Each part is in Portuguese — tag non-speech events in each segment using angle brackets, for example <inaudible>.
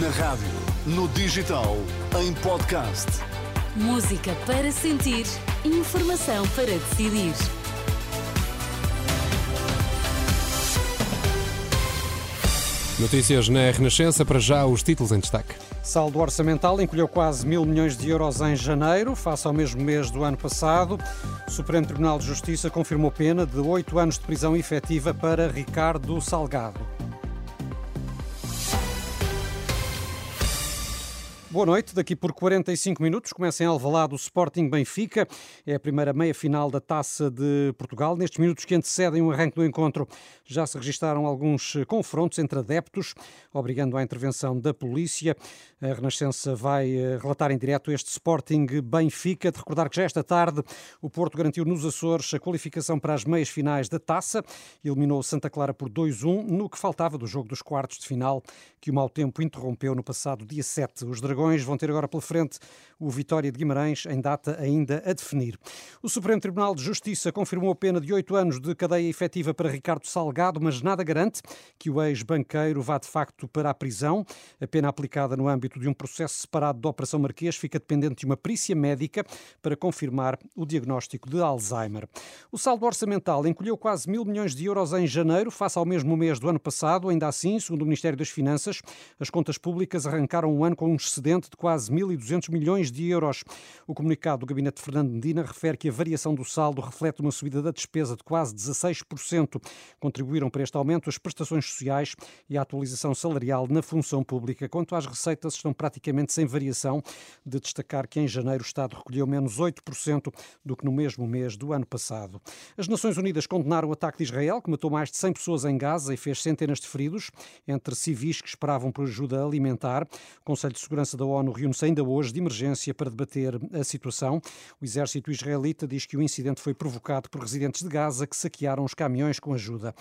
Na rádio, no digital, em podcast. Música para sentir, informação para decidir. Notícias na Renascença, para já os títulos em destaque. Saldo orçamental encolheu quase mil milhões de euros em janeiro, face ao mesmo mês do ano passado. O Supremo Tribunal de Justiça confirmou pena de oito anos de prisão efetiva para Ricardo Salgado. Boa noite. Daqui por 45 minutos começa em Alvalade o Sporting Benfica. É a primeira meia-final da Taça de Portugal. Nestes minutos que antecedem o arranque do encontro, já se registaram alguns confrontos entre adeptos, obrigando à intervenção da polícia. A Renascença vai eh, relatar em direto este Sporting Benfica. De recordar que já esta tarde o Porto garantiu nos Açores a qualificação para as meias finais da Taça. Eliminou Santa Clara por 2-1 no que faltava do jogo dos quartos de final, que o mau tempo interrompeu no passado dia 7. Os Dragões Dragões vão ter agora pela frente o Vitória de Guimarães, em data ainda a definir. O Supremo Tribunal de Justiça confirmou a pena de oito anos de cadeia efetiva para Ricardo Salgado, mas nada garante que o ex-banqueiro vá de facto para a prisão. A pena aplicada no âmbito de um processo separado da Operação Marquês fica dependente de uma perícia médica para confirmar o diagnóstico de Alzheimer. O saldo orçamental encolheu quase mil milhões de euros em janeiro, face ao mesmo mês do ano passado. Ainda assim, segundo o Ministério das Finanças, as contas públicas arrancaram um ano com um excedente excedente de quase 1.200 milhões de euros. O comunicado do gabinete de Fernando Medina refere que a variação do saldo reflete uma subida da despesa de quase 16%. Contribuíram para este aumento as prestações sociais e a atualização salarial na função pública. Quanto às receitas, estão praticamente sem variação, de destacar que em janeiro o Estado recolheu menos 8% do que no mesmo mês do ano passado. As Nações Unidas condenaram o ataque de Israel, que matou mais de 100 pessoas em Gaza e fez centenas de feridos, entre civis que esperavam por ajuda alimentar. O Conselho de Segurança da ONU reúne-se ainda hoje de emergência para debater a situação. O exército israelita diz que o incidente foi provocado por residentes de Gaza que saquearam os caminhões com ajuda.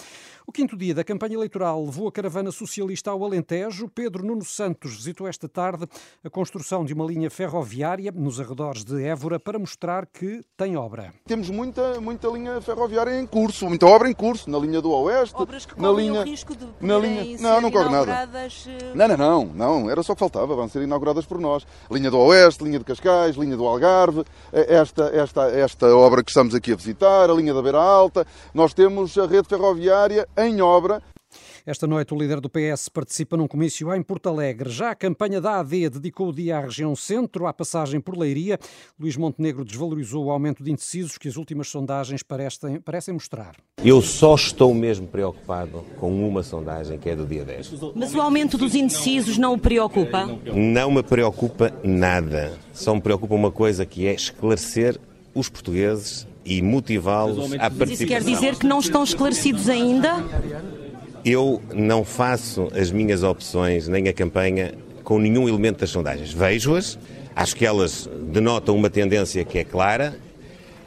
O quinto dia da campanha eleitoral levou a caravana socialista ao Alentejo. Pedro Nuno Santos visitou esta tarde a construção de uma linha ferroviária nos arredores de Évora para mostrar que tem obra. Temos muita, muita linha ferroviária em curso, muita obra em curso, na linha do Oeste, Obras que na linha, o risco de na linha, não, não corre nada. eh, Não, não, não, não, era só que faltava, vão ser inauguradas por nós. Linha do Oeste, linha de Cascais, linha do Algarve, eh, esta, esta, esta obra que estamos aqui a visitar, a linha da Beira Alta. Nós temos a rede ferroviária em obra. Esta noite, o líder do PS participa num comício em Porto Alegre. Já a campanha da AD dedicou o dia à região centro, à passagem por Leiria. Luís Montenegro desvalorizou o aumento de indecisos que as últimas sondagens parecem, parecem mostrar. Eu só estou mesmo preocupado com uma sondagem, que é do dia 10. Mas o aumento dos indecisos não o preocupa? Não me preocupa nada. Só me preocupa uma coisa que é esclarecer os portugueses e motivá-los à Isso participação. quer dizer que não estão esclarecidos ainda? Eu não faço as minhas opções nem a campanha com nenhum elemento das sondagens. Vejo-as, acho que elas denotam uma tendência que é clara.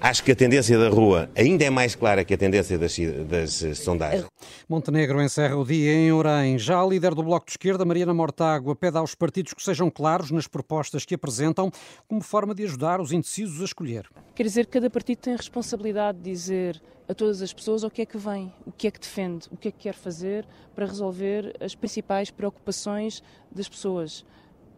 Acho que a tendência da rua ainda é mais clara que a tendência das, das eh, sondagens. Montenegro encerra o dia em Orem. Já a líder do Bloco de Esquerda, Mariana Mortágua, pede aos partidos que sejam claros nas propostas que apresentam como forma de ajudar os indecisos a escolher. Quer dizer que cada partido tem a responsabilidade de dizer a todas as pessoas o que é que vem, o que é que defende, o que é que quer fazer para resolver as principais preocupações das pessoas.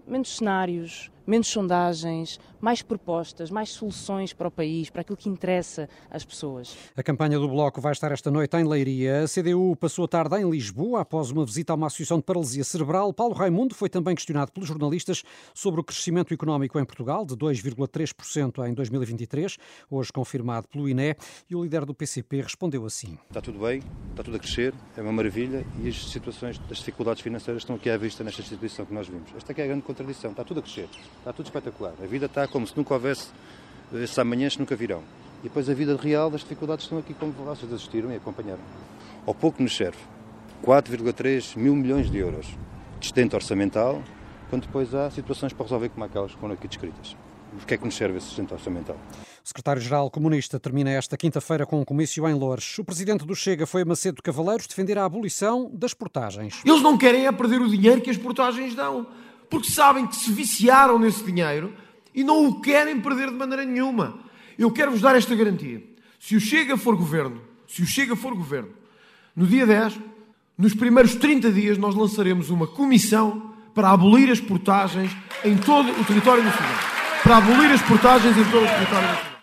Menos cenários, menos sondagens, mais propostas, mais soluções para o país, para aquilo que interessa às pessoas. A campanha do Bloco vai estar esta noite em Leiria. A CDU passou a tarde em Lisboa após uma visita a uma associação de paralisia cerebral. Paulo Raimundo foi também questionado pelos jornalistas sobre o crescimento económico em Portugal, de 2,3% em 2023, hoje confirmado pelo INE, e o líder do PCP respondeu assim. Está tudo bem, está tudo a crescer, é uma maravilha e as situações, as dificuldades financeiras estão aqui à vista nesta instituição que nós vimos. Esta é, é a grande contradição, está tudo a crescer, está tudo espetacular. A vida está como se nunca houvesse esses amanhãs que nunca virão. E depois a vida real das dificuldades estão aqui como vocês assistiram e acompanharam. Ao pouco nos serve 4,3 mil milhões de euros de estento orçamental, quando depois há situações para resolver como aquelas que foram aqui descritas. Por que é que nos serve esse estento orçamental? O secretário-geral comunista termina esta quinta-feira com um comício em Loures. O presidente do Chega foi a Macedo Cavaleiros defender a abolição das portagens. Eles não querem é perder o dinheiro que as portagens dão, porque sabem que se viciaram nesse dinheiro e não o querem perder de maneira nenhuma. Eu quero-vos dar esta garantia. Se o Chega for governo, se o Chega for governo, no dia 10, nos primeiros 30 dias nós lançaremos uma comissão para abolir as portagens em todo o território nacional. Para abolir as portagens em todo o território nacional.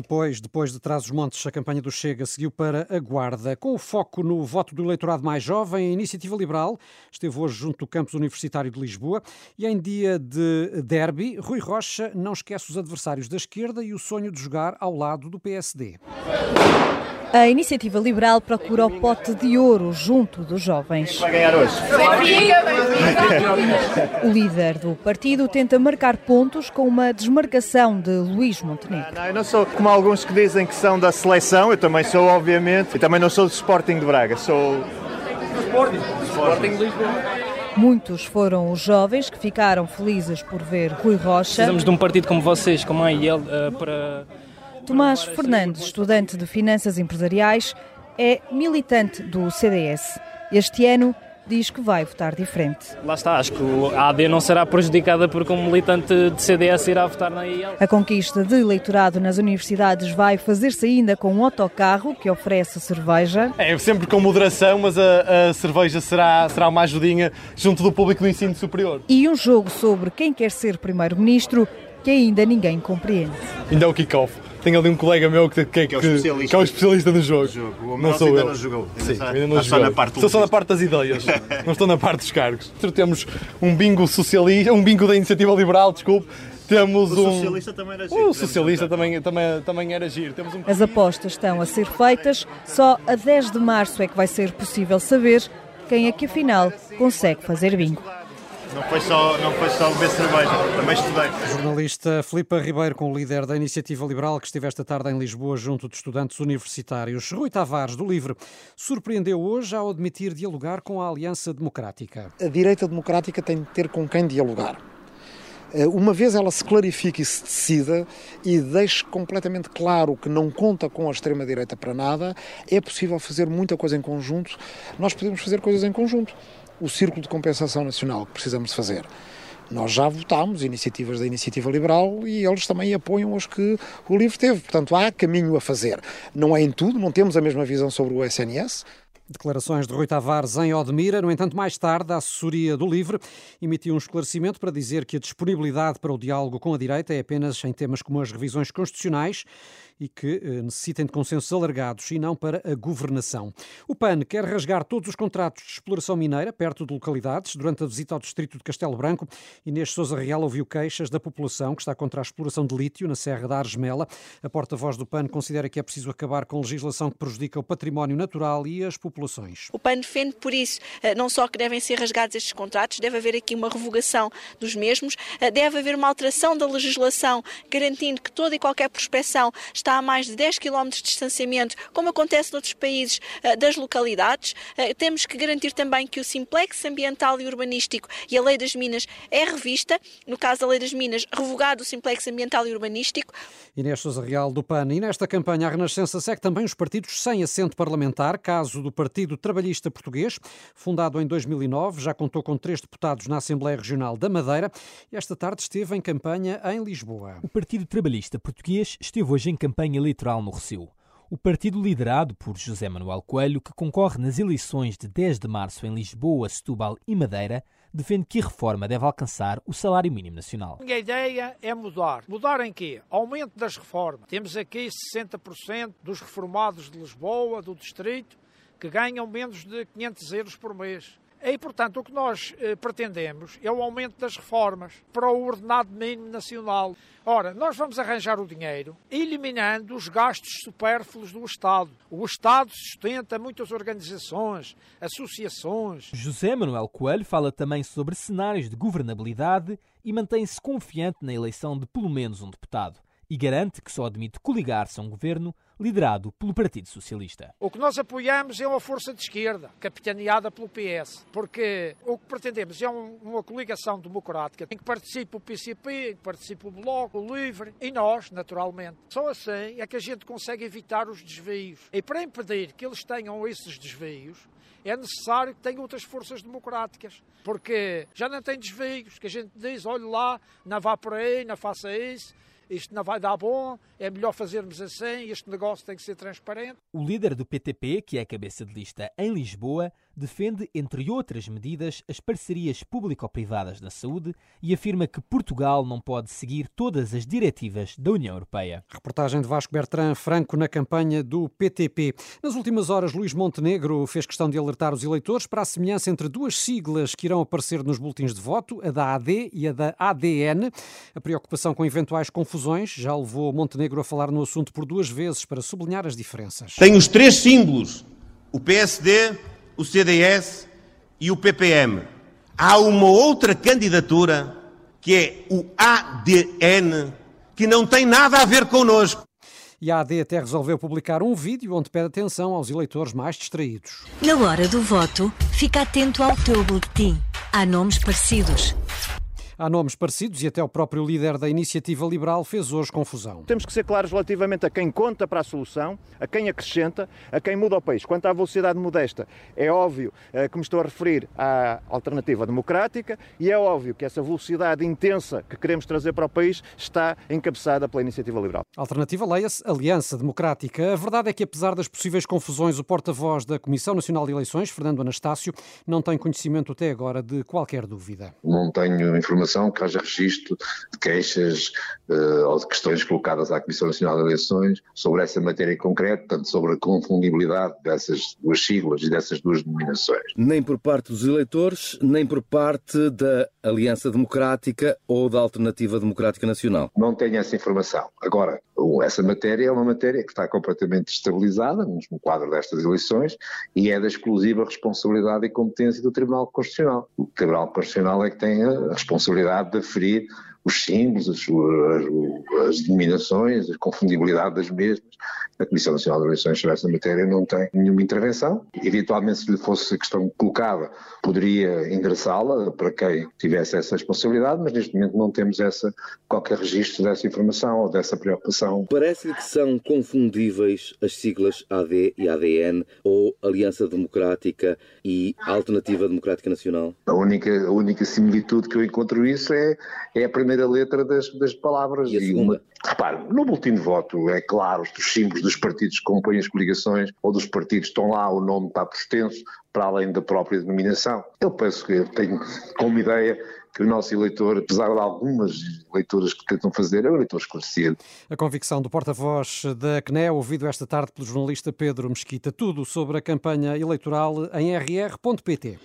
Depois, depois de Trás-os-Montes, a campanha do Chega seguiu para a Guarda. Com o foco no voto do eleitorado mais jovem, a Iniciativa Liberal esteve hoje junto do campus universitário de Lisboa e em dia de derby, Rui Rocha não esquece os adversários da esquerda e o sonho de jogar ao lado do PSD. A iniciativa liberal procura o pote de ouro junto dos jovens. Vai ganhar hoje. O líder do partido tenta marcar pontos com uma desmarcação de Luís Montenegro. Não, eu não sou como alguns que dizem que são da seleção, eu também sou, obviamente, e também não sou do Sporting de Braga, sou. Sporting. Sporting de Lisboa. Muitos foram os jovens que ficaram felizes por ver Rui Rocha. Precisamos de um partido como vocês, como a IEL, para Tomás Fernandes, estudante de Finanças Empresariais, é militante do CDS. Este ano diz que vai votar diferente. Lá está, acho que a AD não será prejudicada porque um militante de CDS irá votar na IEL. A conquista de eleitorado nas universidades vai fazer-se ainda com um autocarro que oferece cerveja. É sempre com moderação, mas a, a, cerveja será, será uma ajudinha junto do público do ensino superior. E um jogo sobre quem quer ser primeiro-ministro que ainda ninguém compreende. Ainda é o kick-off. Tenho ali um colega meu que, que, que, é, o especialista, que é o especialista no jogo. jogo. O não sou ainda eu. não jogou. Sim, está, ainda não está só na parte Estou só na parte das ideias. <laughs> não estou na parte dos cargos. Temos um bingo socialista, um bingo da iniciativa liberal, desculpe. Temos o um. socialista também era giro. O socialista também, também, também era giro. Temos um... As apostas estão a ser feitas. Só a 10 de março é que vai ser possível saber quem é que afinal consegue fazer bingo. Não foi só, não foi só beber cerveja, também estudei. A jornalista Filipa Ribeiro, com o líder da Iniciativa Liberal, que esteve esta tarde em Lisboa junto de estudantes universitários. Rui Tavares, do Livre, surpreendeu hoje ao admitir dialogar com a Aliança Democrática. A direita democrática tem de ter com quem dialogar. Uma vez ela se clarifique e se decida e deixe completamente claro que não conta com a extrema-direita para nada, é possível fazer muita coisa em conjunto. Nós podemos fazer coisas em conjunto. O círculo de compensação nacional que precisamos fazer. Nós já votámos iniciativas da Iniciativa Liberal e eles também apoiam as que o LIVRE teve. Portanto, há caminho a fazer. Não é em tudo, não temos a mesma visão sobre o SNS, Declarações de Rui Tavares em Odmira. No entanto, mais tarde, a assessoria do Livre emitiu um esclarecimento para dizer que a disponibilidade para o diálogo com a direita é apenas em temas como as revisões constitucionais e que eh, necessitem de consensos alargados e não para a governação. O PAN quer rasgar todos os contratos de exploração mineira perto de localidades. Durante a visita ao distrito de Castelo Branco, Inês Souza Real ouviu queixas da população que está contra a exploração de lítio na Serra da Argemela. A porta-voz do PAN considera que é preciso acabar com legislação que prejudica o património natural e as populações. O PAN defende, por isso, eh, não só que devem ser rasgados estes contratos, deve haver aqui uma revogação dos mesmos, eh, deve haver uma alteração da legislação garantindo que toda e qualquer prospecção está a mais de 10 km de distanciamento, como acontece noutros países eh, das localidades. Temos que garantir também que o simplex ambiental e urbanístico e a lei das minas é revista, no caso da lei das minas, revogado o simplex ambiental e urbanístico. Inês Sousa Real do PAN. E nesta campanha a Renascença segue também os partidos sem assento parlamentar, caso do Partido Trabalhista Português, fundado em 2009, já contou com três deputados na Assembleia Regional da Madeira e esta tarde esteve em campanha em Lisboa. O Partido Trabalhista Português esteve hoje em campanha eleitoral no Recio. O partido liderado por José Manuel Coelho, que concorre nas eleições de 10 de março em Lisboa, Setúbal e Madeira, defende que a reforma deve alcançar o salário mínimo nacional. Minha ideia é mudar. Mudar em quê? Aumento das reformas. Temos aqui 60% dos reformados de Lisboa, do distrito, que ganham menos de 500 euros por mês. E, portanto, o que nós eh, pretendemos é o aumento das reformas para o ordenado mínimo nacional. Ora, nós vamos arranjar o dinheiro eliminando os gastos supérfluos do Estado. O Estado sustenta muitas organizações, associações. José Manuel Coelho fala também sobre cenários de governabilidade e mantém-se confiante na eleição de pelo menos um deputado e garante que só admite coligar-se a um governo liderado pelo Partido Socialista. O que nós apoiamos é uma força de esquerda, capitaneada pelo PS, porque o que pretendemos é um, uma coligação democrática em que participe o PCP, em que participe o Bloco, o Livre e nós, naturalmente. Só assim é que a gente consegue evitar os desvios. E para impedir que eles tenham esses desvios, é necessário que tenha outras forças democráticas, porque já não tem desvios, que a gente diz, olhe lá, não vá por aí, não faça isso, isto não vai dar bom, é melhor fazermos assim, este negócio tem que ser transparente. O líder do PTP, que é cabeça de lista em Lisboa, defende, entre outras medidas, as parcerias público-privadas na saúde e afirma que Portugal não pode seguir todas as diretivas da União Europeia. Reportagem de Vasco Bertrand Franco na campanha do PTP. Nas últimas horas, Luís Montenegro fez questão de alertar os eleitores para a semelhança entre duas siglas que irão aparecer nos boletins de voto, a da AD e a da ADN. A preocupação com eventuais confusões já levou Montenegro a falar no assunto por duas vezes para sublinhar as diferenças. Tem os três símbolos: o PSD, o CDS e o PPM. Há uma outra candidatura que é o ADN, que não tem nada a ver connosco. E a AD até resolveu publicar um vídeo onde pede atenção aos eleitores mais distraídos. Na hora do voto, fica atento ao teu boletim. Há nomes parecidos. Há nomes parecidos e até o próprio líder da Iniciativa Liberal fez hoje confusão. Temos que ser claros relativamente a quem conta para a solução, a quem acrescenta, a quem muda o país. Quanto à velocidade modesta, é óbvio eh, que me estou a referir à alternativa democrática e é óbvio que essa velocidade intensa que queremos trazer para o país está encabeçada pela Iniciativa Liberal. Alternativa leia-se Aliança Democrática. A verdade é que, apesar das possíveis confusões, o porta-voz da Comissão Nacional de Eleições, Fernando Anastácio, não tem conhecimento até agora de qualquer dúvida. Não tenho informação que haja registro de queixas uh, ou de questões colocadas à Comissão Nacional de Eleições sobre essa matéria em concreto, portanto, sobre a confundibilidade dessas duas siglas e dessas duas denominações. Nem por parte dos eleitores, nem por parte da Aliança Democrática ou da Alternativa Democrática Nacional. Não tenho essa informação. Agora, essa matéria é uma matéria que está completamente estabilizada no quadro destas eleições e é da exclusiva responsabilidade e competência do Tribunal Constitucional. O Tribunal Constitucional é que tem a responsabilidade de aferir os símbolos, as, as, as denominações, a confundibilidade das mesmas. A Comissão Nacional de Eleições sobre essa matéria não tem nenhuma intervenção. Eventualmente, se lhe fosse a questão colocada, poderia endereçá-la para quem tivesse essa responsabilidade, mas neste momento não temos essa, qualquer registro dessa informação ou dessa preocupação. Parece-lhe que são confundíveis as siglas AD e ADN ou Aliança Democrática e Alternativa Democrática Nacional? A única, a única similitude que eu encontro isso é, é a primeira letra das, das palavras. E a segunda? Uma, repare, no boletim de voto é claro, os símbolos dos partidos que compõem as coligações ou dos partidos estão lá, o nome está por extenso, para além da própria denominação. Eu penso que eu tenho como ideia que o nosso eleitor, apesar de algumas leituras que tentam fazer, é um eleitor esclarecido. A convicção do porta-voz da CNE, ouvido esta tarde pelo jornalista Pedro Mesquita. Tudo sobre a campanha eleitoral em rr.pt.